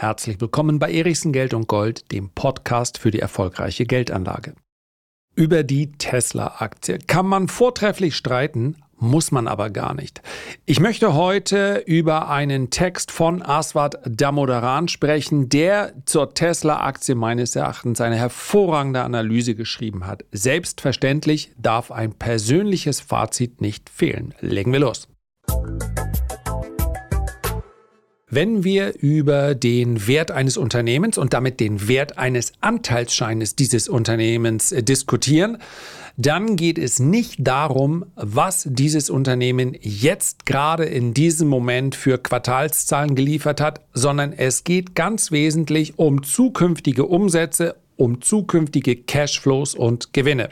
Herzlich willkommen bei Erichsen Geld und Gold, dem Podcast für die erfolgreiche Geldanlage. Über die Tesla-Aktie kann man vortrefflich streiten, muss man aber gar nicht. Ich möchte heute über einen Text von Aswad Damodaran sprechen, der zur Tesla-Aktie meines Erachtens eine hervorragende Analyse geschrieben hat. Selbstverständlich darf ein persönliches Fazit nicht fehlen. Legen wir los. Wenn wir über den Wert eines Unternehmens und damit den Wert eines Anteilsscheines dieses Unternehmens äh, diskutieren, dann geht es nicht darum, was dieses Unternehmen jetzt gerade in diesem Moment für Quartalszahlen geliefert hat, sondern es geht ganz wesentlich um zukünftige Umsätze, um zukünftige Cashflows und Gewinne.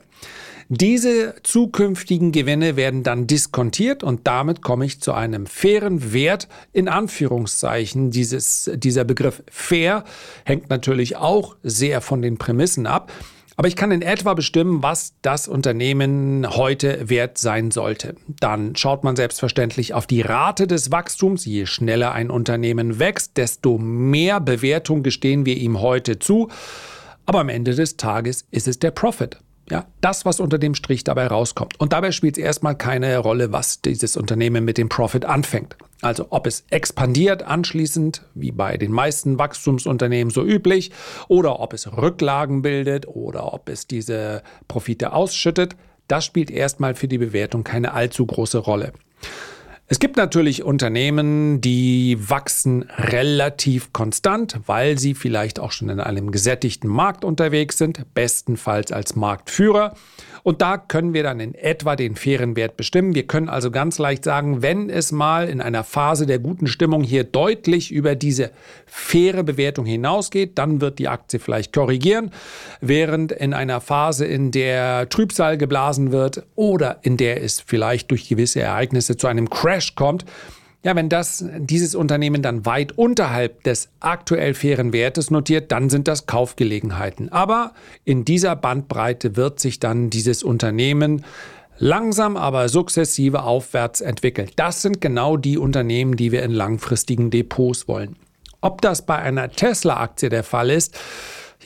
Diese zukünftigen Gewinne werden dann diskontiert und damit komme ich zu einem fairen Wert in Anführungszeichen. Dieses, dieser Begriff fair hängt natürlich auch sehr von den Prämissen ab. Aber ich kann in etwa bestimmen, was das Unternehmen heute wert sein sollte. Dann schaut man selbstverständlich auf die Rate des Wachstums. Je schneller ein Unternehmen wächst, desto mehr Bewertung gestehen wir ihm heute zu. Aber am Ende des Tages ist es der Profit. Ja, das, was unter dem Strich dabei rauskommt. Und dabei spielt es erstmal keine Rolle, was dieses Unternehmen mit dem Profit anfängt. Also ob es expandiert anschließend, wie bei den meisten Wachstumsunternehmen so üblich, oder ob es Rücklagen bildet oder ob es diese Profite ausschüttet, das spielt erstmal für die Bewertung keine allzu große Rolle. Es gibt natürlich Unternehmen, die wachsen relativ konstant, weil sie vielleicht auch schon in einem gesättigten Markt unterwegs sind, bestenfalls als Marktführer. Und da können wir dann in etwa den fairen Wert bestimmen. Wir können also ganz leicht sagen, wenn es mal in einer Phase der guten Stimmung hier deutlich über diese faire Bewertung hinausgeht, dann wird die Aktie vielleicht korrigieren, während in einer Phase, in der Trübsal geblasen wird oder in der es vielleicht durch gewisse Ereignisse zu einem Crash kommt, ja, wenn das, dieses Unternehmen dann weit unterhalb des aktuell fairen Wertes notiert, dann sind das Kaufgelegenheiten. Aber in dieser Bandbreite wird sich dann dieses Unternehmen langsam, aber sukzessive aufwärts entwickeln. Das sind genau die Unternehmen, die wir in langfristigen Depots wollen. Ob das bei einer Tesla-Aktie der Fall ist,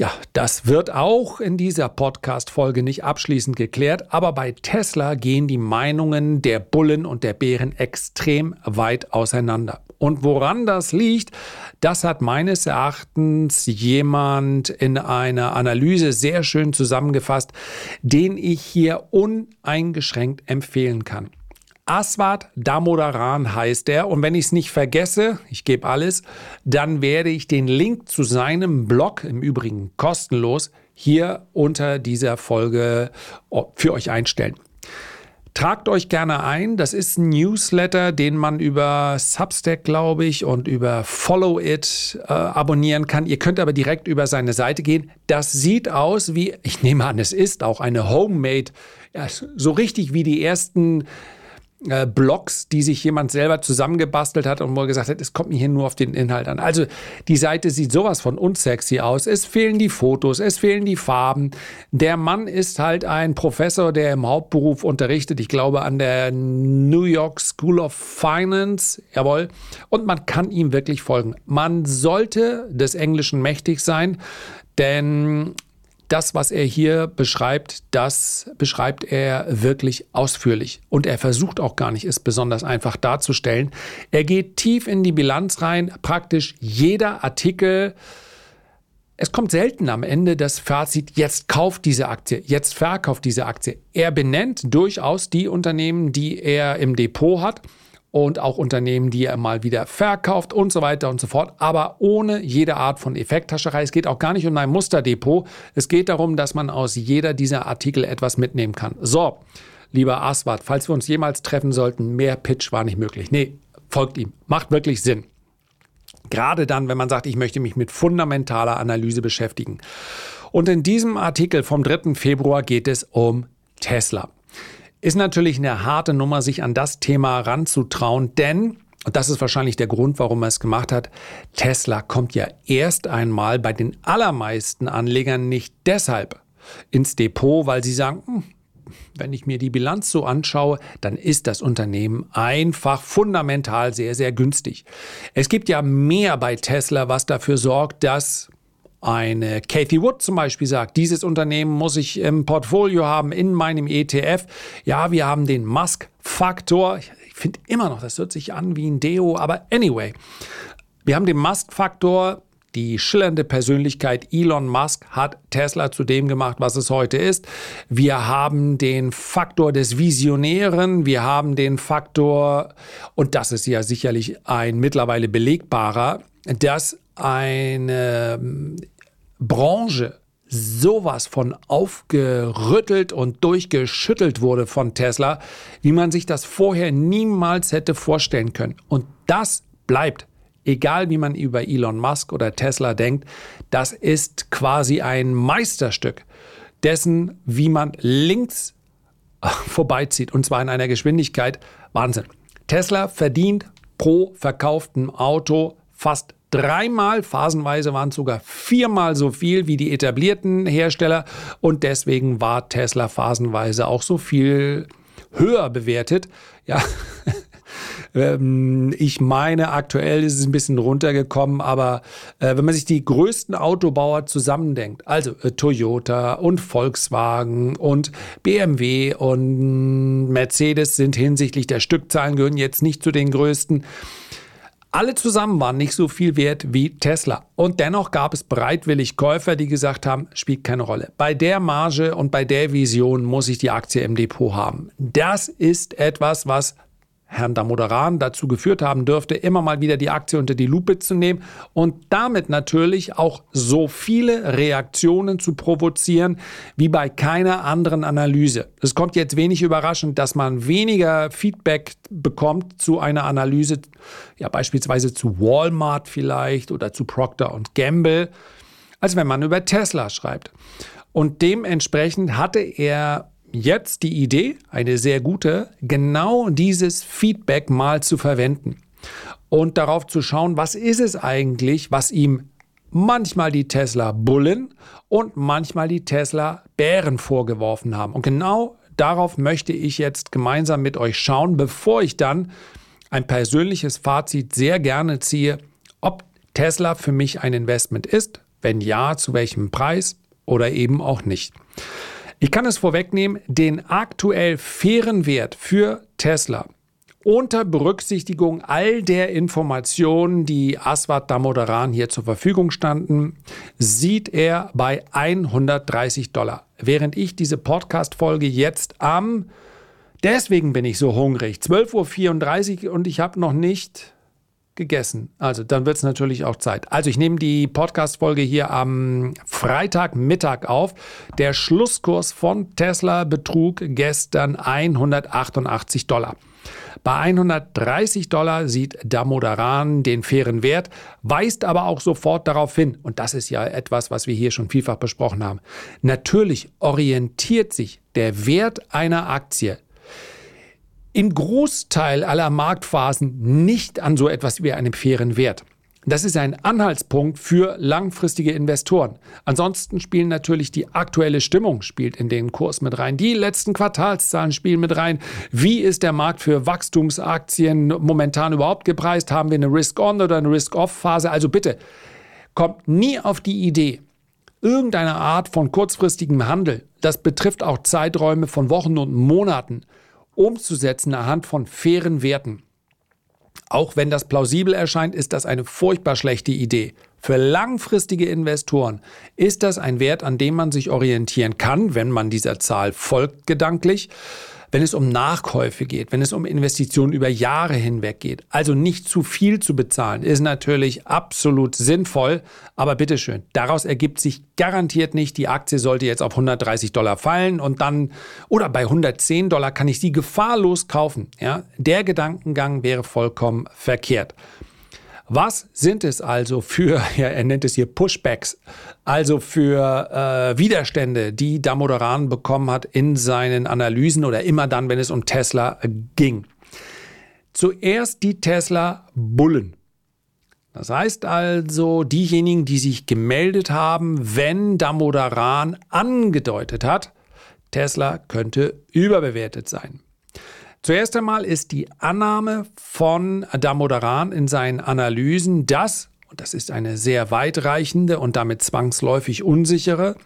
ja, das wird auch in dieser Podcast-Folge nicht abschließend geklärt, aber bei Tesla gehen die Meinungen der Bullen und der Bären extrem weit auseinander. Und woran das liegt, das hat meines Erachtens jemand in einer Analyse sehr schön zusammengefasst, den ich hier uneingeschränkt empfehlen kann. Aswad Damodaran heißt er. Und wenn ich es nicht vergesse, ich gebe alles, dann werde ich den Link zu seinem Blog, im Übrigen kostenlos, hier unter dieser Folge oh, für euch einstellen. Tragt euch gerne ein. Das ist ein Newsletter, den man über Substack, glaube ich, und über Follow It äh, abonnieren kann. Ihr könnt aber direkt über seine Seite gehen. Das sieht aus wie, ich nehme an, es ist auch eine Homemade, ja, so richtig wie die ersten äh, Blogs, die sich jemand selber zusammengebastelt hat und wo er gesagt hat, es kommt mir hier nur auf den Inhalt an. Also die Seite sieht sowas von unsexy aus. Es fehlen die Fotos, es fehlen die Farben. Der Mann ist halt ein Professor, der im Hauptberuf unterrichtet, ich glaube an der New York School of Finance, jawohl. Und man kann ihm wirklich folgen. Man sollte des Englischen mächtig sein, denn das, was er hier beschreibt, das beschreibt er wirklich ausführlich. Und er versucht auch gar nicht, es besonders einfach darzustellen. Er geht tief in die Bilanz rein, praktisch jeder Artikel. Es kommt selten am Ende das Fazit, jetzt kauft diese Aktie, jetzt verkauft diese Aktie. Er benennt durchaus die Unternehmen, die er im Depot hat und auch Unternehmen, die er mal wieder verkauft und so weiter und so fort, aber ohne jede Art von Effekthascherei. Es geht auch gar nicht um ein Musterdepot. Es geht darum, dass man aus jeder dieser Artikel etwas mitnehmen kann. So, lieber Aswad, falls wir uns jemals treffen sollten, mehr Pitch war nicht möglich. Nee, folgt ihm. Macht wirklich Sinn. Gerade dann, wenn man sagt, ich möchte mich mit fundamentaler Analyse beschäftigen. Und in diesem Artikel vom 3. Februar geht es um Tesla. Ist natürlich eine harte Nummer, sich an das Thema ranzutrauen, denn, und das ist wahrscheinlich der Grund, warum er es gemacht hat, Tesla kommt ja erst einmal bei den allermeisten Anlegern nicht deshalb ins Depot, weil sie sagen, hm, wenn ich mir die Bilanz so anschaue, dann ist das Unternehmen einfach fundamental sehr, sehr günstig. Es gibt ja mehr bei Tesla, was dafür sorgt, dass eine Kathy Wood zum Beispiel sagt, dieses Unternehmen muss ich im Portfolio haben, in meinem ETF. Ja, wir haben den Musk-Faktor. Ich finde immer noch, das hört sich an wie ein Deo, aber anyway. Wir haben den Musk-Faktor, die schillernde Persönlichkeit Elon Musk hat Tesla zu dem gemacht, was es heute ist. Wir haben den Faktor des Visionären, wir haben den Faktor, und das ist ja sicherlich ein mittlerweile belegbarer, dass eine ähm, Branche sowas von aufgerüttelt und durchgeschüttelt wurde von Tesla, wie man sich das vorher niemals hätte vorstellen können. Und das bleibt. Egal wie man über Elon Musk oder Tesla denkt, das ist quasi ein Meisterstück dessen, wie man links vorbeizieht. Und zwar in einer Geschwindigkeit Wahnsinn. Tesla verdient pro verkauftem Auto fast dreimal, phasenweise waren es sogar viermal so viel wie die etablierten Hersteller und deswegen war Tesla phasenweise auch so viel höher bewertet. Ja, ähm, ich meine, aktuell ist es ein bisschen runtergekommen, aber äh, wenn man sich die größten Autobauer zusammendenkt, also äh, Toyota und Volkswagen und BMW und Mercedes sind hinsichtlich der Stückzahlen gehören jetzt nicht zu den größten. Alle zusammen waren nicht so viel wert wie Tesla. Und dennoch gab es bereitwillig Käufer, die gesagt haben, spielt keine Rolle. Bei der Marge und bei der Vision muss ich die Aktie im Depot haben. Das ist etwas, was Herrn Damodaran dazu geführt haben dürfte, immer mal wieder die Aktie unter die Lupe zu nehmen und damit natürlich auch so viele Reaktionen zu provozieren wie bei keiner anderen Analyse. Es kommt jetzt wenig überraschend, dass man weniger Feedback bekommt zu einer Analyse, ja beispielsweise zu Walmart vielleicht oder zu Procter Gamble, als wenn man über Tesla schreibt. Und dementsprechend hatte er jetzt die Idee, eine sehr gute, genau dieses Feedback mal zu verwenden und darauf zu schauen, was ist es eigentlich, was ihm manchmal die Tesla Bullen und manchmal die Tesla Bären vorgeworfen haben. Und genau darauf möchte ich jetzt gemeinsam mit euch schauen, bevor ich dann ein persönliches Fazit sehr gerne ziehe, ob Tesla für mich ein Investment ist, wenn ja, zu welchem Preis oder eben auch nicht. Ich kann es vorwegnehmen, den aktuell fairen Wert für Tesla unter Berücksichtigung all der Informationen, die Aswad Damodaran hier zur Verfügung standen, sieht er bei 130 Dollar. Während ich diese Podcast-Folge jetzt am, deswegen bin ich so hungrig, 12.34 Uhr und ich habe noch nicht gegessen. Also dann wird es natürlich auch Zeit. Also ich nehme die Podcast-Folge hier am Freitagmittag auf. Der Schlusskurs von Tesla betrug gestern 188 Dollar. Bei 130 Dollar sieht Damodaran den fairen Wert, weist aber auch sofort darauf hin, und das ist ja etwas, was wir hier schon vielfach besprochen haben. Natürlich orientiert sich der Wert einer Aktie im Großteil aller Marktphasen nicht an so etwas wie einem fairen Wert. Das ist ein Anhaltspunkt für langfristige Investoren. Ansonsten spielen natürlich die aktuelle Stimmung spielt in den Kurs mit rein. Die letzten Quartalszahlen spielen mit rein. Wie ist der Markt für Wachstumsaktien momentan überhaupt gepreist? Haben wir eine Risk-on oder eine Risk-off-Phase? Also bitte, kommt nie auf die Idee, irgendeine Art von kurzfristigem Handel, das betrifft auch Zeiträume von Wochen und Monaten, umzusetzen anhand von fairen Werten. Auch wenn das plausibel erscheint, ist das eine furchtbar schlechte Idee. Für langfristige Investoren ist das ein Wert, an dem man sich orientieren kann, wenn man dieser Zahl folgt gedanklich wenn es um Nachkäufe geht, wenn es um Investitionen über Jahre hinweg geht. Also nicht zu viel zu bezahlen, ist natürlich absolut sinnvoll, aber bitteschön, daraus ergibt sich garantiert nicht, die Aktie sollte jetzt auf 130 Dollar fallen und dann, oder bei 110 Dollar kann ich sie gefahrlos kaufen. Ja, der Gedankengang wäre vollkommen verkehrt. Was sind es also für, ja, er nennt es hier Pushbacks, also für äh, Widerstände, die Damodaran bekommen hat in seinen Analysen oder immer dann, wenn es um Tesla ging? Zuerst die Tesla-Bullen. Das heißt also, diejenigen, die sich gemeldet haben, wenn Damodaran angedeutet hat, Tesla könnte überbewertet sein. Zuerst einmal ist die Annahme von Damodaran in seinen Analysen, dass, und das ist eine sehr weitreichende und damit zwangsläufig unsichere,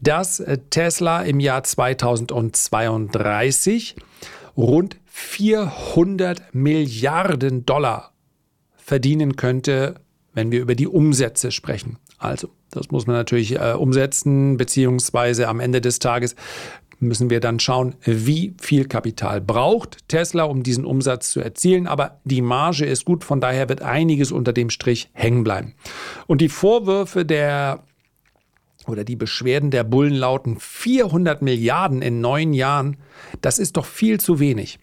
dass Tesla im Jahr 2032 rund 400 Milliarden Dollar verdienen könnte, wenn wir über die Umsätze sprechen. Also, das muss man natürlich äh, umsetzen, beziehungsweise am Ende des Tages müssen wir dann schauen, wie viel Kapital braucht Tesla, um diesen Umsatz zu erzielen. Aber die Marge ist gut, von daher wird einiges unter dem Strich hängen bleiben. Und die Vorwürfe der oder die Beschwerden der Bullen lauten 400 Milliarden in neun Jahren, das ist doch viel zu wenig.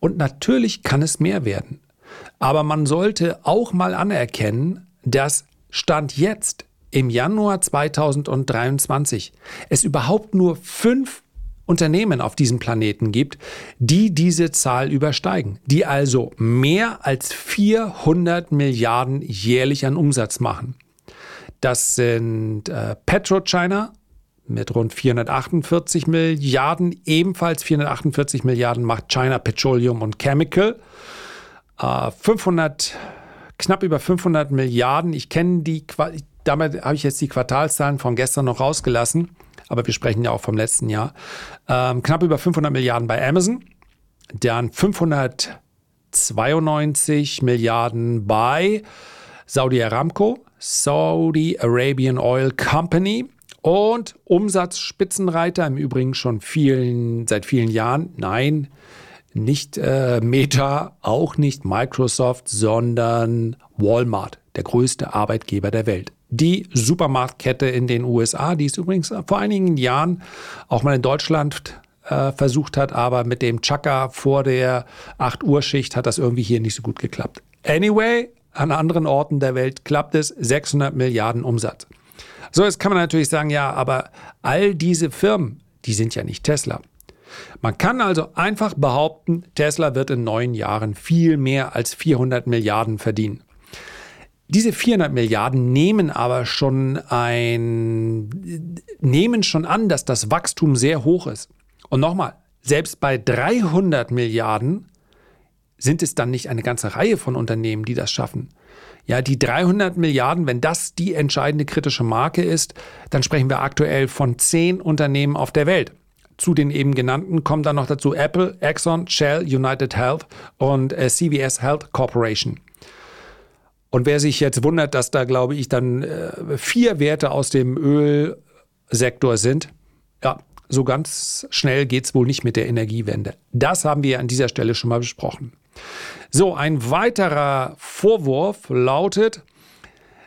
Und natürlich kann es mehr werden. Aber man sollte auch mal anerkennen, dass Stand jetzt im Januar 2023 es überhaupt nur fünf Unternehmen auf diesem Planeten gibt, die diese Zahl übersteigen, die also mehr als 400 Milliarden jährlich an Umsatz machen. Das sind äh, PetroChina mit rund 448 Milliarden, ebenfalls 448 Milliarden macht China Petroleum und Chemical. Äh, 500, knapp über 500 Milliarden. Ich kenne die, damit habe ich jetzt die Quartalszahlen von gestern noch rausgelassen, aber wir sprechen ja auch vom letzten Jahr. Ähm, knapp über 500 Milliarden bei Amazon, dann 592 Milliarden bei Saudi Aramco, Saudi Arabian Oil Company und Umsatzspitzenreiter im Übrigen schon vielen, seit vielen Jahren. Nein, nicht äh, Meta, auch nicht Microsoft, sondern Walmart, der größte Arbeitgeber der Welt die Supermarktkette in den USA, die es übrigens vor einigen Jahren auch mal in Deutschland äh, versucht hat, aber mit dem Chaka vor der 8 Uhr Schicht hat das irgendwie hier nicht so gut geklappt. Anyway, an anderen Orten der Welt klappt es 600 Milliarden Umsatz. So, jetzt kann man natürlich sagen, ja, aber all diese Firmen, die sind ja nicht Tesla. Man kann also einfach behaupten, Tesla wird in neun Jahren viel mehr als 400 Milliarden verdienen. Diese 400 Milliarden nehmen aber schon ein, nehmen schon an, dass das Wachstum sehr hoch ist. Und nochmal, selbst bei 300 Milliarden sind es dann nicht eine ganze Reihe von Unternehmen, die das schaffen. Ja, die 300 Milliarden, wenn das die entscheidende kritische Marke ist, dann sprechen wir aktuell von zehn Unternehmen auf der Welt. Zu den eben genannten kommen dann noch dazu Apple, Exxon, Shell, United Health und äh, CVS Health Corporation. Und wer sich jetzt wundert, dass da, glaube ich, dann äh, vier Werte aus dem Ölsektor sind, ja, so ganz schnell geht es wohl nicht mit der Energiewende. Das haben wir an dieser Stelle schon mal besprochen. So, ein weiterer Vorwurf lautet,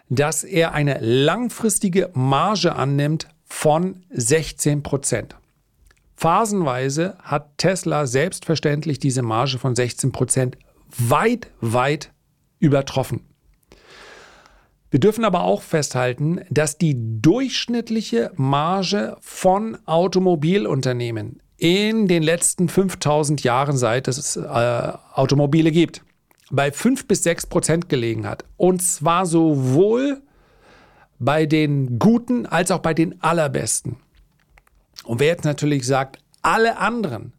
dass er eine langfristige Marge annimmt von 16 Prozent. Phasenweise hat Tesla selbstverständlich diese Marge von 16 Prozent weit, weit übertroffen. Wir dürfen aber auch festhalten, dass die durchschnittliche Marge von Automobilunternehmen in den letzten 5000 Jahren, seit es äh, Automobile gibt, bei 5 bis 6 Prozent gelegen hat. Und zwar sowohl bei den guten als auch bei den allerbesten. Und wer jetzt natürlich sagt, alle anderen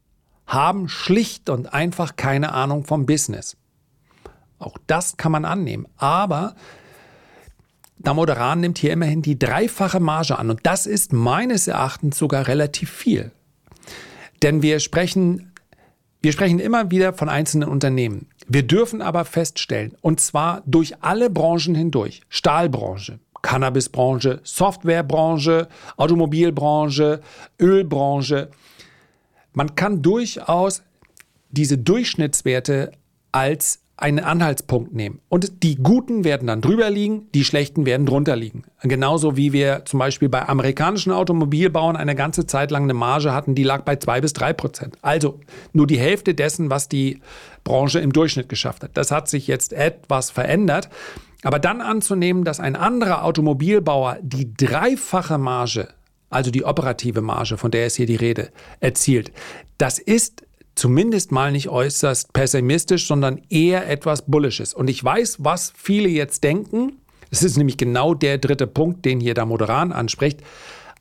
haben schlicht und einfach keine Ahnung vom Business. Auch das kann man annehmen. Aber Damodaran nimmt hier immerhin die dreifache Marge an und das ist meines Erachtens sogar relativ viel. Denn wir sprechen, wir sprechen immer wieder von einzelnen Unternehmen. Wir dürfen aber feststellen, und zwar durch alle Branchen hindurch, Stahlbranche, Cannabisbranche, Softwarebranche, Automobilbranche, Ölbranche, man kann durchaus diese Durchschnittswerte als einen Anhaltspunkt nehmen. Und die Guten werden dann drüber liegen, die Schlechten werden drunter liegen. Genauso wie wir zum Beispiel bei amerikanischen Automobilbauern eine ganze Zeit lang eine Marge hatten, die lag bei zwei bis drei Prozent. Also nur die Hälfte dessen, was die Branche im Durchschnitt geschafft hat. Das hat sich jetzt etwas verändert. Aber dann anzunehmen, dass ein anderer Automobilbauer die dreifache Marge, also die operative Marge, von der ist hier die Rede, erzielt, das ist zumindest mal nicht äußerst pessimistisch, sondern eher etwas Bullisches. Und ich weiß, was viele jetzt denken. Es ist nämlich genau der dritte Punkt, den hier der Moderan anspricht.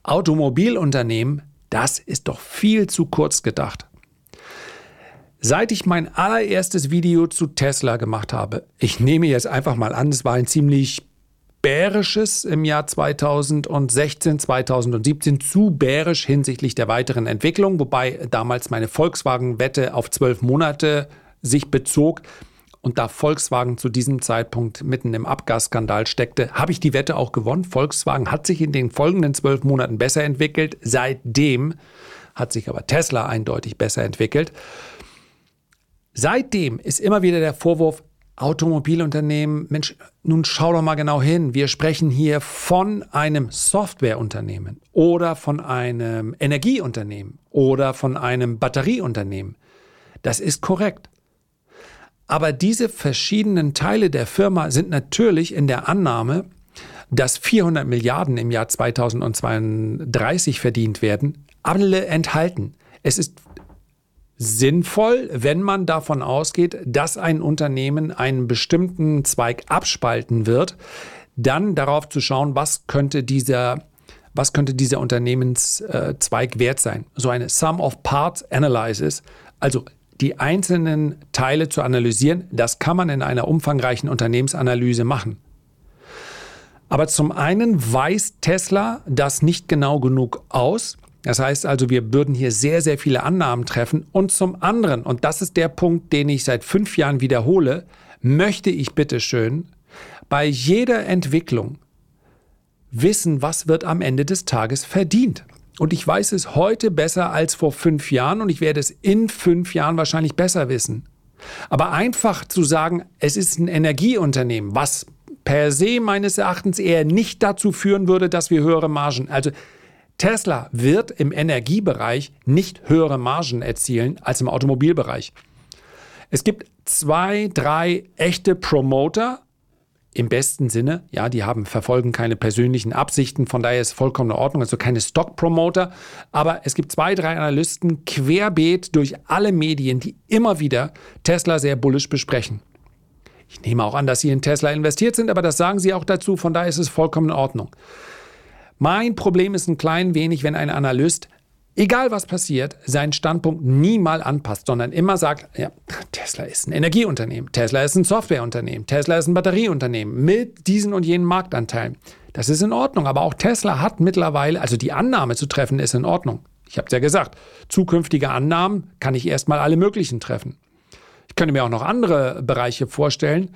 Automobilunternehmen, Das ist doch viel zu kurz gedacht. Seit ich mein allererstes Video zu Tesla gemacht habe, ich nehme jetzt einfach mal an, es war ein ziemlich bärisches im Jahr 2016, 2017, zu bärisch hinsichtlich der weiteren Entwicklung, wobei damals meine Volkswagen-Wette auf zwölf Monate sich bezog. Und da Volkswagen zu diesem Zeitpunkt mitten im Abgasskandal steckte, habe ich die Wette auch gewonnen. Volkswagen hat sich in den folgenden zwölf Monaten besser entwickelt. Seitdem hat sich aber Tesla eindeutig besser entwickelt. Seitdem ist immer wieder der Vorwurf, Automobilunternehmen, Mensch, nun schau doch mal genau hin. Wir sprechen hier von einem Softwareunternehmen oder von einem Energieunternehmen oder von einem Batterieunternehmen. Das ist korrekt. Aber diese verschiedenen Teile der Firma sind natürlich in der Annahme, dass 400 Milliarden im Jahr 2032 verdient werden, alle enthalten. Es ist sinnvoll, wenn man davon ausgeht, dass ein Unternehmen einen bestimmten Zweig abspalten wird, dann darauf zu schauen, was könnte dieser was könnte dieser Unternehmenszweig wert sein? So eine Sum of Parts Analysis, also die einzelnen Teile zu analysieren, das kann man in einer umfangreichen Unternehmensanalyse machen. Aber zum einen weiß Tesla das nicht genau genug aus. Das heißt also, wir würden hier sehr, sehr viele Annahmen treffen. Und zum anderen, und das ist der Punkt, den ich seit fünf Jahren wiederhole, möchte ich bitte schön bei jeder Entwicklung wissen, was wird am Ende des Tages verdient. Und ich weiß es heute besser als vor fünf Jahren und ich werde es in fünf Jahren wahrscheinlich besser wissen. Aber einfach zu sagen, es ist ein Energieunternehmen, was per se meines Erachtens eher nicht dazu führen würde, dass wir höhere Margen, also Tesla wird im Energiebereich nicht höhere Margen erzielen als im Automobilbereich. Es gibt zwei, drei echte Promoter, im besten Sinne. Ja, die haben, verfolgen keine persönlichen Absichten, von daher ist vollkommen in Ordnung, also keine Stock-Promoter. Aber es gibt zwei, drei Analysten querbeet durch alle Medien, die immer wieder Tesla sehr bullisch besprechen. Ich nehme auch an, dass sie in Tesla investiert sind, aber das sagen sie auch dazu, von daher ist es vollkommen in Ordnung. Mein Problem ist ein klein wenig, wenn ein Analyst egal was passiert, seinen Standpunkt nie mal anpasst, sondern immer sagt, ja, Tesla ist ein Energieunternehmen, Tesla ist ein Softwareunternehmen, Tesla ist ein Batterieunternehmen mit diesen und jenen Marktanteilen. Das ist in Ordnung, aber auch Tesla hat mittlerweile, also die Annahme zu treffen, ist in Ordnung. Ich habe es ja gesagt, zukünftige Annahmen kann ich erstmal alle möglichen treffen. Ich könnte mir auch noch andere Bereiche vorstellen,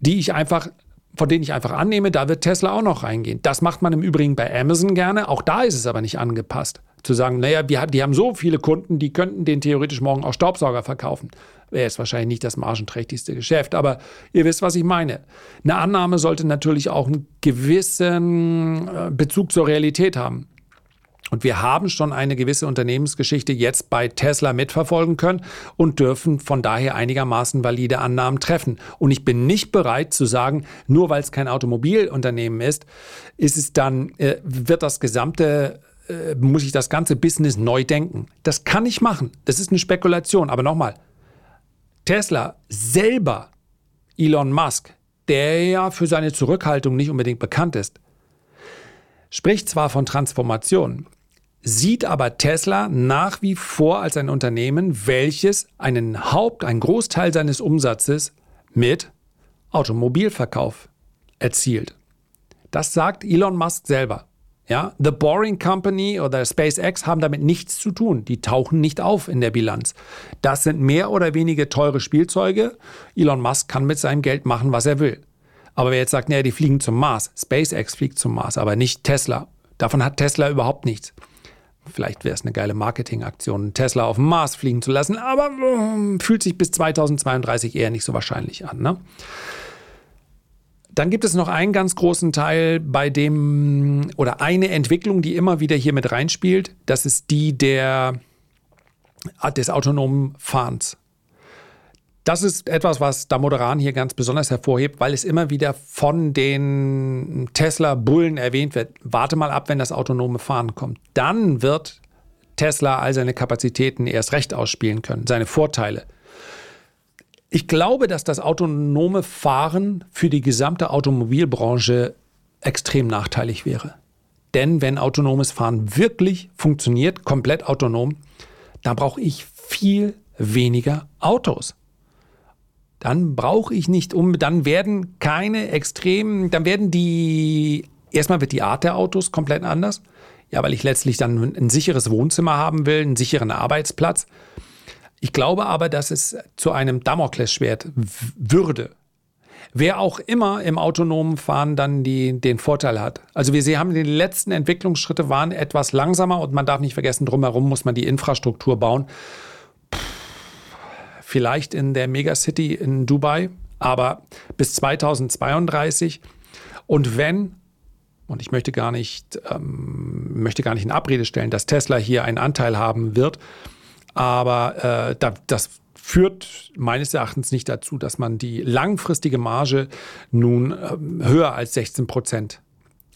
die ich einfach von denen ich einfach annehme, da wird Tesla auch noch reingehen. Das macht man im Übrigen bei Amazon gerne. Auch da ist es aber nicht angepasst. Zu sagen, naja, wir, die haben so viele Kunden, die könnten den theoretisch morgen auch Staubsauger verkaufen. Wäre jetzt wahrscheinlich nicht das margenträchtigste Geschäft, aber ihr wisst, was ich meine. Eine Annahme sollte natürlich auch einen gewissen äh, Bezug zur Realität haben. Und wir haben schon eine gewisse Unternehmensgeschichte jetzt bei Tesla mitverfolgen können und dürfen von daher einigermaßen valide Annahmen treffen. Und ich bin nicht bereit zu sagen, nur weil es kein Automobilunternehmen ist, ist es dann, äh, wird das gesamte äh, muss ich das ganze Business neu denken. Das kann ich machen. Das ist eine Spekulation. Aber nochmal, Tesla selber, Elon Musk, der ja für seine Zurückhaltung nicht unbedingt bekannt ist, spricht zwar von Transformation, sieht aber Tesla nach wie vor als ein Unternehmen, welches einen Haupt, einen Großteil seines Umsatzes mit Automobilverkauf erzielt. Das sagt Elon Musk selber. Ja, The Boring Company oder SpaceX haben damit nichts zu tun. Die tauchen nicht auf in der Bilanz. Das sind mehr oder weniger teure Spielzeuge. Elon Musk kann mit seinem Geld machen, was er will. Aber wer jetzt sagt, naja, die fliegen zum Mars, SpaceX fliegt zum Mars, aber nicht Tesla. Davon hat Tesla überhaupt nichts. Vielleicht wäre es eine geile Marketingaktion, Tesla auf dem Mars fliegen zu lassen, aber äh, fühlt sich bis 2032 eher nicht so wahrscheinlich an. Ne? Dann gibt es noch einen ganz großen Teil, bei dem oder eine Entwicklung, die immer wieder hier mit reinspielt. Das ist die der, des autonomen Fahrens. Das ist etwas, was Damodaran hier ganz besonders hervorhebt, weil es immer wieder von den Tesla-Bullen erwähnt wird. Warte mal ab, wenn das autonome Fahren kommt. Dann wird Tesla all seine Kapazitäten erst recht ausspielen können, seine Vorteile. Ich glaube, dass das autonome Fahren für die gesamte Automobilbranche extrem nachteilig wäre. Denn wenn autonomes Fahren wirklich funktioniert, komplett autonom, dann brauche ich viel weniger Autos. Dann brauche ich nicht um, dann werden keine extremen, dann werden die, erstmal wird die Art der Autos komplett anders. Ja, weil ich letztlich dann ein sicheres Wohnzimmer haben will, einen sicheren Arbeitsplatz. Ich glaube aber, dass es zu einem Damoklesschwert würde, wer auch immer im autonomen Fahren dann die, den Vorteil hat. Also wir haben die letzten Entwicklungsschritte waren etwas langsamer und man darf nicht vergessen, drumherum muss man die Infrastruktur bauen. Vielleicht in der Megacity in Dubai, aber bis 2032. Und wenn, und ich möchte gar nicht, ähm, möchte gar nicht in Abrede stellen, dass Tesla hier einen Anteil haben wird, aber äh, da, das führt meines Erachtens nicht dazu, dass man die langfristige Marge nun äh, höher als 16 Prozent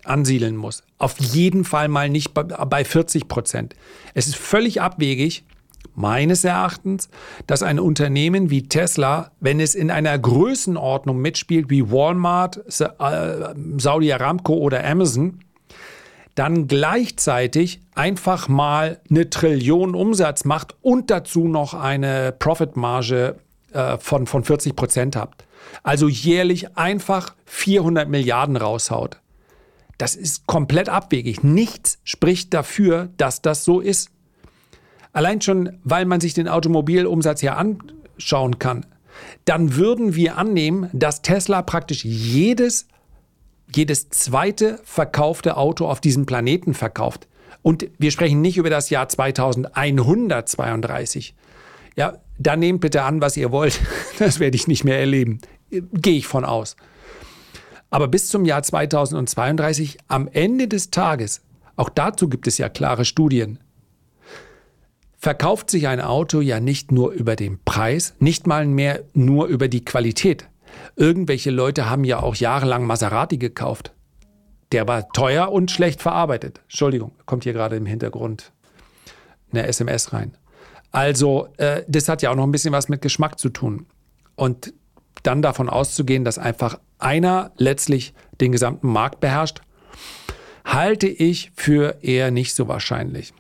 ansiedeln muss. Auf jeden Fall mal nicht bei 40 Prozent. Es ist völlig abwegig, meines Erachtens, dass ein Unternehmen wie Tesla, wenn es in einer Größenordnung mitspielt wie Walmart, äh, Saudi Aramco oder Amazon, dann gleichzeitig einfach mal eine Trillion Umsatz macht und dazu noch eine Profitmarge äh, von, von 40 Prozent habt. Also jährlich einfach 400 Milliarden raushaut. Das ist komplett abwegig. Nichts spricht dafür, dass das so ist. Allein schon, weil man sich den Automobilumsatz ja anschauen kann, dann würden wir annehmen, dass Tesla praktisch jedes jedes zweite verkaufte Auto auf diesem Planeten verkauft. Und wir sprechen nicht über das Jahr 2132. Ja, dann nehmt bitte an, was ihr wollt. Das werde ich nicht mehr erleben. Gehe ich von aus. Aber bis zum Jahr 2032, am Ende des Tages, auch dazu gibt es ja klare Studien, verkauft sich ein Auto ja nicht nur über den Preis, nicht mal mehr nur über die Qualität. Irgendwelche Leute haben ja auch jahrelang Maserati gekauft. Der war teuer und schlecht verarbeitet. Entschuldigung, kommt hier gerade im Hintergrund eine SMS rein. Also, äh, das hat ja auch noch ein bisschen was mit Geschmack zu tun. Und dann davon auszugehen, dass einfach einer letztlich den gesamten Markt beherrscht, halte ich für eher nicht so wahrscheinlich.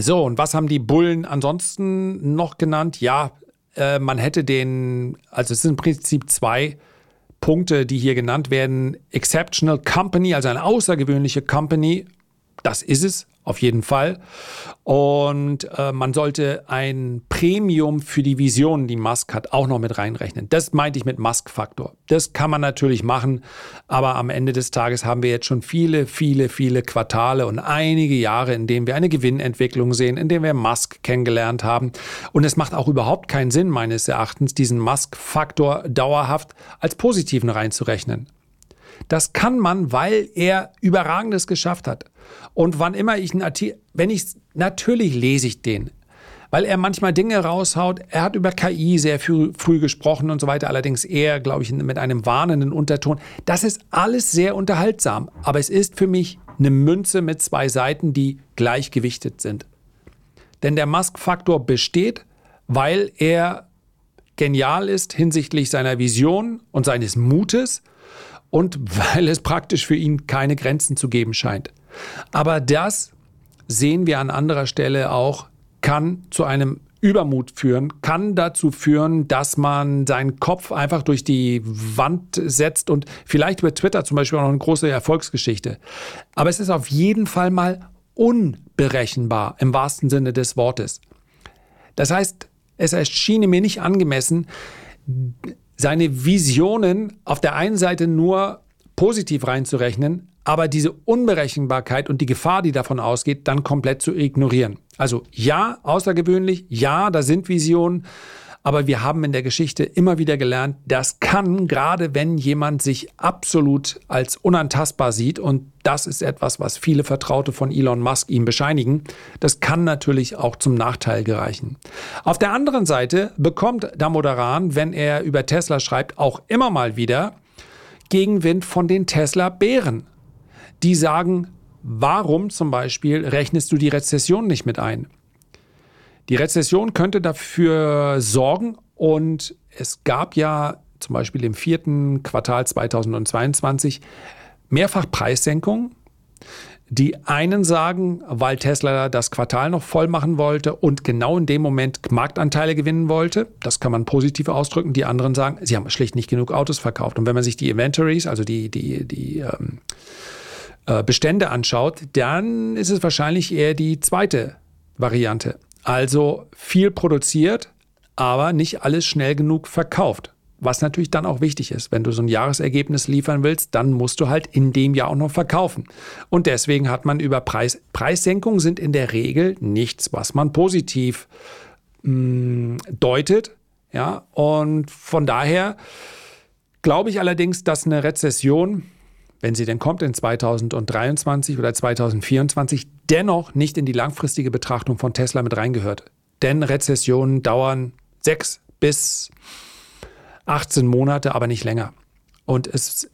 So, und was haben die Bullen ansonsten noch genannt? Ja, äh, man hätte den, also es sind im Prinzip zwei Punkte, die hier genannt werden. Exceptional Company, also eine außergewöhnliche Company, das ist es auf jeden Fall. Und äh, man sollte ein Premium für die Visionen, die Musk hat, auch noch mit reinrechnen. Das meinte ich mit Musk-Faktor. Das kann man natürlich machen, aber am Ende des Tages haben wir jetzt schon viele, viele, viele Quartale und einige Jahre, in denen wir eine Gewinnentwicklung sehen, in denen wir Musk kennengelernt haben. Und es macht auch überhaupt keinen Sinn, meines Erachtens, diesen Musk-Faktor dauerhaft als positiven reinzurechnen. Das kann man, weil er Überragendes geschafft hat. Und wann immer ich einen Artikel, wenn ich, natürlich lese ich den, weil er manchmal Dinge raushaut. Er hat über KI sehr früh, früh gesprochen und so weiter, allerdings eher, glaube ich, mit einem warnenden Unterton. Das ist alles sehr unterhaltsam, aber es ist für mich eine Münze mit zwei Seiten, die gleichgewichtet sind. Denn der Musk-Faktor besteht, weil er genial ist hinsichtlich seiner Vision und seines Mutes und weil es praktisch für ihn keine Grenzen zu geben scheint. Aber das sehen wir an anderer Stelle auch, kann zu einem Übermut führen, kann dazu führen, dass man seinen Kopf einfach durch die Wand setzt und vielleicht über Twitter zum Beispiel auch noch eine große Erfolgsgeschichte. Aber es ist auf jeden Fall mal unberechenbar im wahrsten Sinne des Wortes. Das heißt, es erschien mir nicht angemessen, seine Visionen auf der einen Seite nur positiv reinzurechnen, aber diese Unberechenbarkeit und die Gefahr, die davon ausgeht, dann komplett zu ignorieren. Also ja, außergewöhnlich, ja, da sind Visionen, aber wir haben in der Geschichte immer wieder gelernt, das kann, gerade wenn jemand sich absolut als unantastbar sieht, und das ist etwas, was viele Vertraute von Elon Musk ihm bescheinigen, das kann natürlich auch zum Nachteil gereichen. Auf der anderen Seite bekommt Damodaran, wenn er über Tesla schreibt, auch immer mal wieder Gegenwind von den Tesla-Bären. Die sagen, warum zum Beispiel rechnest du die Rezession nicht mit ein? Die Rezession könnte dafür sorgen und es gab ja zum Beispiel im vierten Quartal 2022 mehrfach Preissenkungen. Die einen sagen, weil Tesla das Quartal noch voll machen wollte und genau in dem Moment Marktanteile gewinnen wollte. Das kann man positiv ausdrücken. Die anderen sagen, sie haben schlicht nicht genug Autos verkauft. Und wenn man sich die Inventories, also die, die, die ähm, äh, Bestände anschaut, dann ist es wahrscheinlich eher die zweite Variante. Also viel produziert, aber nicht alles schnell genug verkauft. Was natürlich dann auch wichtig ist, wenn du so ein Jahresergebnis liefern willst, dann musst du halt in dem Jahr auch noch verkaufen. Und deswegen hat man über Preis, Preissenkungen sind in der Regel nichts, was man positiv mh, mm, deutet. Ja, und von daher glaube ich allerdings, dass eine Rezession, wenn sie denn kommt in 2023 oder 2024, dennoch nicht in die langfristige Betrachtung von Tesla mit reingehört. Denn Rezessionen dauern sechs bis 18 Monate, aber nicht länger. Und es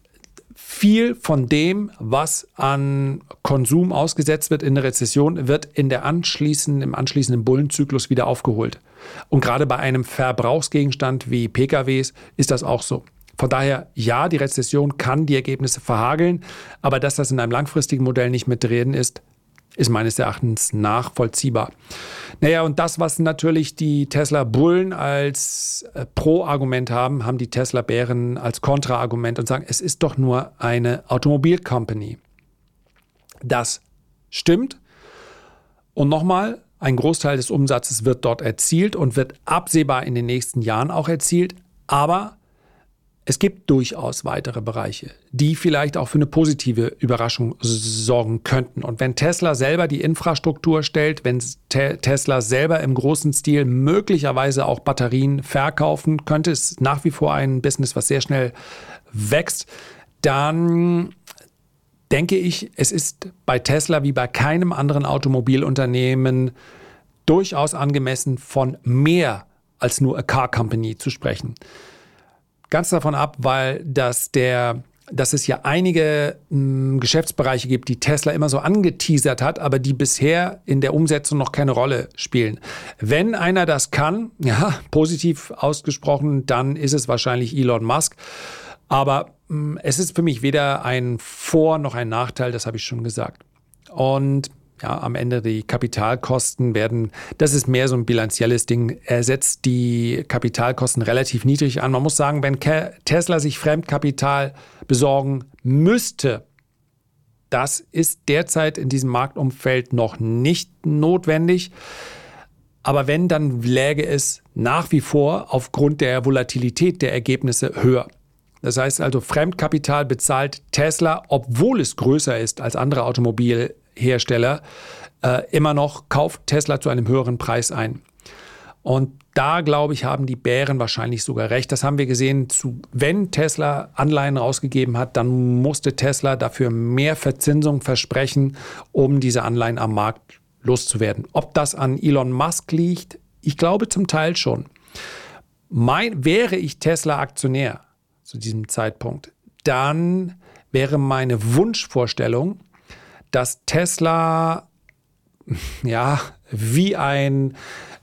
viel von dem, was an Konsum ausgesetzt wird in der Rezession, wird in der anschließenden, im anschließenden Bullenzyklus wieder aufgeholt. Und gerade bei einem Verbrauchsgegenstand wie PKWs ist das auch so. Von daher, ja, die Rezession kann die Ergebnisse verhageln, aber dass das in einem langfristigen Modell nicht mit drin ist, ist meines Erachtens nachvollziehbar. Naja, und das, was natürlich die Tesla-Bullen als äh, Pro-Argument haben, haben die Tesla-Bären als Kontra-Argument und sagen, es ist doch nur eine Automobil-Company. Das stimmt. Und nochmal, ein Großteil des Umsatzes wird dort erzielt und wird absehbar in den nächsten Jahren auch erzielt. Aber es gibt durchaus weitere Bereiche, die vielleicht auch für eine positive Überraschung sorgen könnten. Und wenn Tesla selber die Infrastruktur stellt, wenn Te Tesla selber im großen Stil möglicherweise auch Batterien verkaufen könnte, ist nach wie vor ein Business, was sehr schnell wächst, dann denke ich, es ist bei Tesla wie bei keinem anderen Automobilunternehmen durchaus angemessen, von mehr als nur a Car Company zu sprechen. Ganz davon ab, weil das der dass es ja einige mh, hm, Geschäftsbereiche gibt, die Tesla immer so angeteasert hat, aber die bisher in der Umsetzung noch keine Rolle spielen. Wenn einer das kann, ja, positiv ausgesprochen, dann ist es wahrscheinlich Elon Musk. Aber mh, hm, es ist für mich weder ein Vor- noch ein Nachteil, das habe ich schon gesagt. Und ja, am Ende die Kapitalkosten werden, das ist mehr so ein bilanzielles Ding, er setzt die Kapitalkosten relativ niedrig an. Man muss sagen, wenn Tesla sich Fremdkapital besorgen müsste, das ist derzeit in diesem Marktumfeld noch nicht notwendig. Aber wenn, dann läge es nach wie vor aufgrund der Volatilität der Ergebnisse höher. Das heißt also, Fremdkapital bezahlt Tesla, obwohl es größer ist als andere Automobil Hersteller äh, immer noch kauft Tesla zu einem höheren Preis ein. Und da, glaube ich, haben die Bären wahrscheinlich sogar recht. Das haben wir gesehen. Zu, wenn Tesla Anleihen rausgegeben hat, dann musste Tesla dafür mehr Verzinsung versprechen, um diese Anleihen am Markt loszuwerden. Ob das an Elon Musk liegt, ich glaube zum Teil schon. Mein, wäre ich Tesla-Aktionär zu diesem Zeitpunkt, dann wäre meine Wunschvorstellung, dass Tesla ja wie ein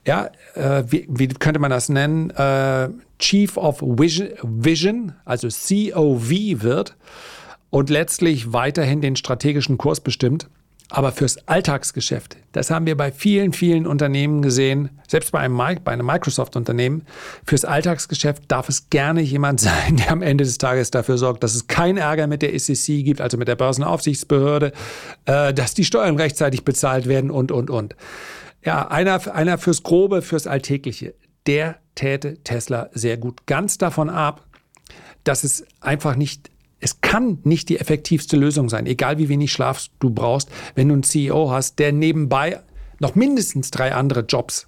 ja, äh, wie, wie, könnte man das nennen? Äh, Chief of Vision, Vision, also COV wird und letztlich weiterhin den strategischen Kurs bestimmt. Aber fürs Alltagsgeschäft, das haben wir bei vielen, vielen Unternehmen gesehen, selbst bei einem, bei einem Microsoft-Unternehmen, fürs Alltagsgeschäft darf es gerne jemand sein, der am Ende des Tages dafür sorgt, dass es keinen Ärger mit der SEC gibt, also mit der Börsenaufsichtsbehörde, äh, dass die Steuern rechtzeitig bezahlt werden und, und, und. Ja, einer, einer fürs Grobe, fürs Alltägliche. Der täte Tesla sehr gut. Ganz davon ab, dass es einfach nicht es kann nicht die effektivste Lösung sein, egal wie wenig Schlaf du brauchst, wenn du einen CEO hast, der nebenbei noch mindestens drei andere Jobs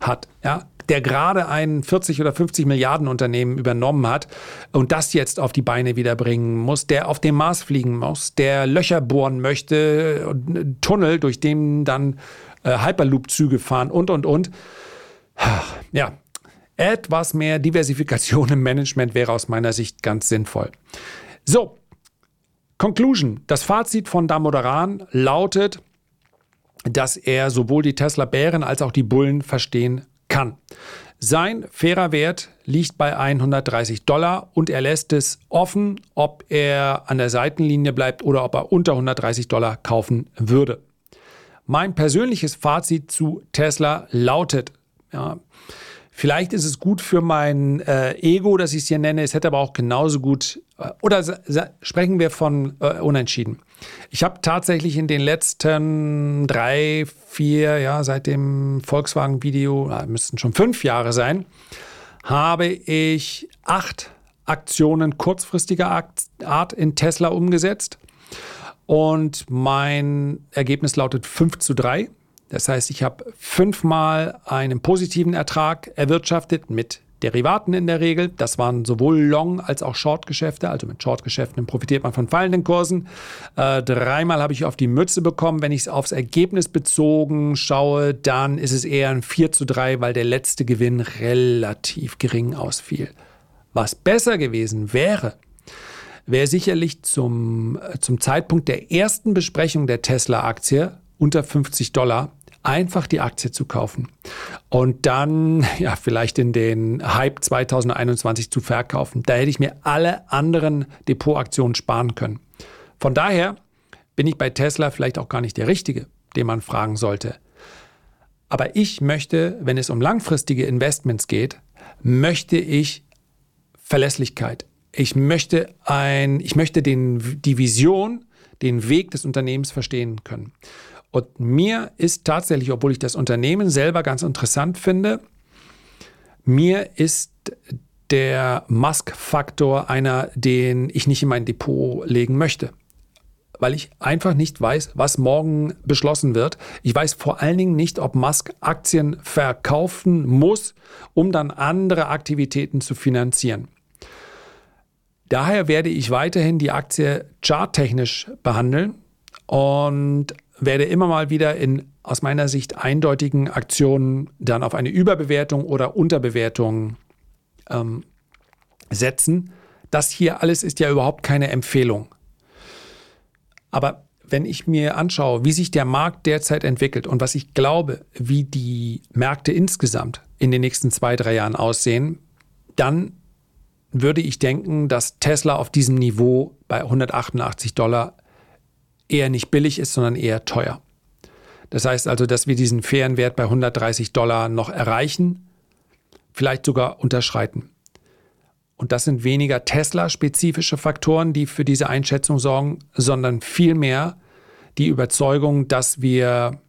hat, ja, der gerade ein 40 oder 50 Milliarden Unternehmen übernommen hat und das jetzt auf die Beine wieder bringen muss, der auf dem Mars fliegen muss, der Löcher bohren möchte, Tunnel, durch den dann äh, Hyperloop-Züge fahren und, und, und. Ja, etwas mehr Diversifikation im Management wäre aus meiner Sicht ganz sinnvoll. So, Conclusion. Das Fazit von Damodaran lautet, dass er sowohl die Tesla-Bären als auch die Bullen verstehen kann. Sein fairer Wert liegt bei 130 Dollar und er lässt es offen, ob er an der Seitenlinie bleibt oder ob er unter 130 Dollar kaufen würde. Mein persönliches Fazit zu Tesla lautet, ja, vielleicht ist es gut für mein äh, Ego, dass ich es hier nenne, es hätte aber auch genauso gut, oder sprechen wir von äh, unentschieden. Ich habe tatsächlich in den letzten drei, vier, ja, seit dem Volkswagen-Video, müssten schon fünf Jahre sein, habe ich acht Aktionen kurzfristiger Art in Tesla umgesetzt. Und mein Ergebnis lautet 5 zu 3. Das heißt, ich habe fünfmal einen positiven Ertrag erwirtschaftet mit Derivaten in der Regel. Das waren sowohl Long- als auch Short-Geschäfte. Also mit Short-Geschäften profitiert man von fallenden Kursen. Äh, dreimal habe ich auf die Mütze bekommen. Wenn ich es aufs Ergebnis bezogen schaue, dann ist es eher ein 4 zu 3, weil der letzte Gewinn relativ gering ausfiel. Was besser gewesen wäre, wäre sicherlich zum, äh, zum Zeitpunkt der ersten Besprechung der Tesla-Aktie unter 50 Dollar einfach die Aktie zu kaufen und dann ja vielleicht in den Hype 2021 zu verkaufen. Da hätte ich mir alle anderen Depotaktionen sparen können. Von daher bin ich bei Tesla vielleicht auch gar nicht der Richtige, den man fragen sollte. Aber ich möchte, wenn es um langfristige Investments geht, möchte ich Verlässlichkeit. Ich möchte ein, ich möchte den, die Vision, den Weg des Unternehmens verstehen können. Und mir ist tatsächlich, obwohl ich das Unternehmen selber ganz interessant finde, mir ist der Musk-Faktor einer, den ich nicht in mein Depot legen möchte. Weil ich einfach nicht weiß, was morgen beschlossen wird. Ich weiß vor allen Dingen nicht, ob Musk Aktien verkaufen muss, um dann andere Aktivitäten zu finanzieren. Daher werde ich weiterhin die Aktie charttechnisch behandeln und werde immer mal wieder in aus meiner Sicht eindeutigen Aktionen dann auf eine Überbewertung oder Unterbewertung ähm, setzen. Das hier alles ist ja überhaupt keine Empfehlung. Aber wenn ich mir anschaue, wie sich der Markt derzeit entwickelt und was ich glaube, wie die Märkte insgesamt in den nächsten zwei, drei Jahren aussehen, dann würde ich denken, dass Tesla auf diesem Niveau bei 188 Dollar eher nicht billig ist, sondern eher teuer. Das heißt also, dass wir diesen fairen Wert bei 130 Dollar noch erreichen, vielleicht sogar unterschreiten. Und das sind weniger Tesla-spezifische Faktoren, die für diese Einschätzung sorgen, sondern vielmehr die Überzeugung, dass wir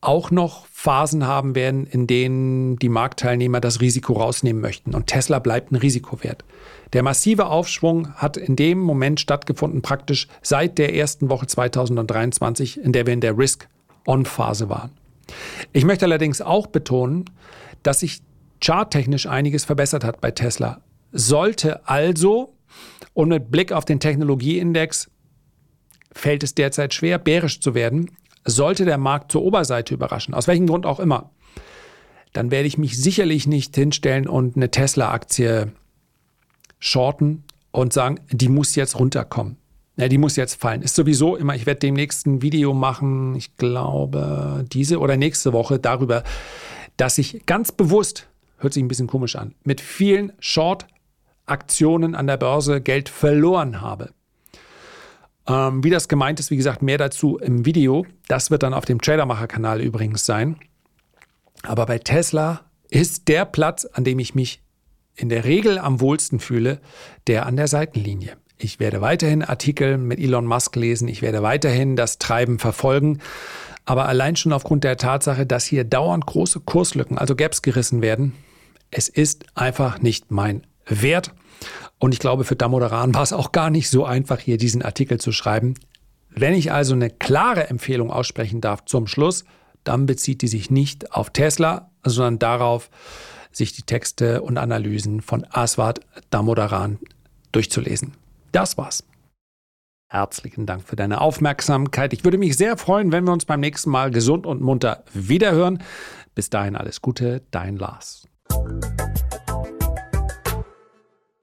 auch noch Phasen haben werden, in denen die Marktteilnehmer das Risiko rausnehmen möchten. Und Tesla bleibt ein Risikowert. Der massive Aufschwung hat in dem Moment stattgefunden, praktisch seit der ersten Woche 2023, in der wir in der Risk-On-Phase waren. Ich möchte allerdings auch betonen, dass sich charttechnisch einiges verbessert hat bei Tesla. Sollte also, und mit Blick auf den Technologieindex, fällt es derzeit schwer, bärisch zu werden, sollte der Markt zur Oberseite überraschen, aus welchem Grund auch immer, dann werde ich mich sicherlich nicht hinstellen und eine Tesla-Aktie shorten und sagen, die muss jetzt runterkommen. Ja, die muss jetzt fallen. Ist sowieso immer, ich werde demnächst ein Video machen, ich glaube, diese oder nächste Woche darüber, dass ich ganz bewusst, hört sich ein bisschen komisch an, mit vielen Short-Aktionen an der Börse Geld verloren habe. Ähm, wie das gemeint ist, wie gesagt, mehr dazu im Video. Das wird dann auf dem Tradermacher-Kanal übrigens sein. Aber bei Tesla ist der Platz, an dem ich mich in der Regel am wohlsten fühle, der an der Seitenlinie. Ich werde weiterhin Artikel mit Elon Musk lesen, ich werde weiterhin das Treiben verfolgen, aber allein schon aufgrund der Tatsache, dass hier dauernd große Kurslücken, also Gaps gerissen werden, es ist einfach nicht mein Wert. Und ich glaube, für Damodaran war es auch gar nicht so einfach, hier diesen Artikel zu schreiben. Wenn ich also eine klare Empfehlung aussprechen darf zum Schluss, dann bezieht die sich nicht auf Tesla, sondern darauf, sich die Texte und Analysen von Aswad Damodaran durchzulesen. Das war's. Herzlichen Dank für deine Aufmerksamkeit. Ich würde mich sehr freuen, wenn wir uns beim nächsten Mal gesund und munter wiederhören. Bis dahin alles Gute, dein Lars.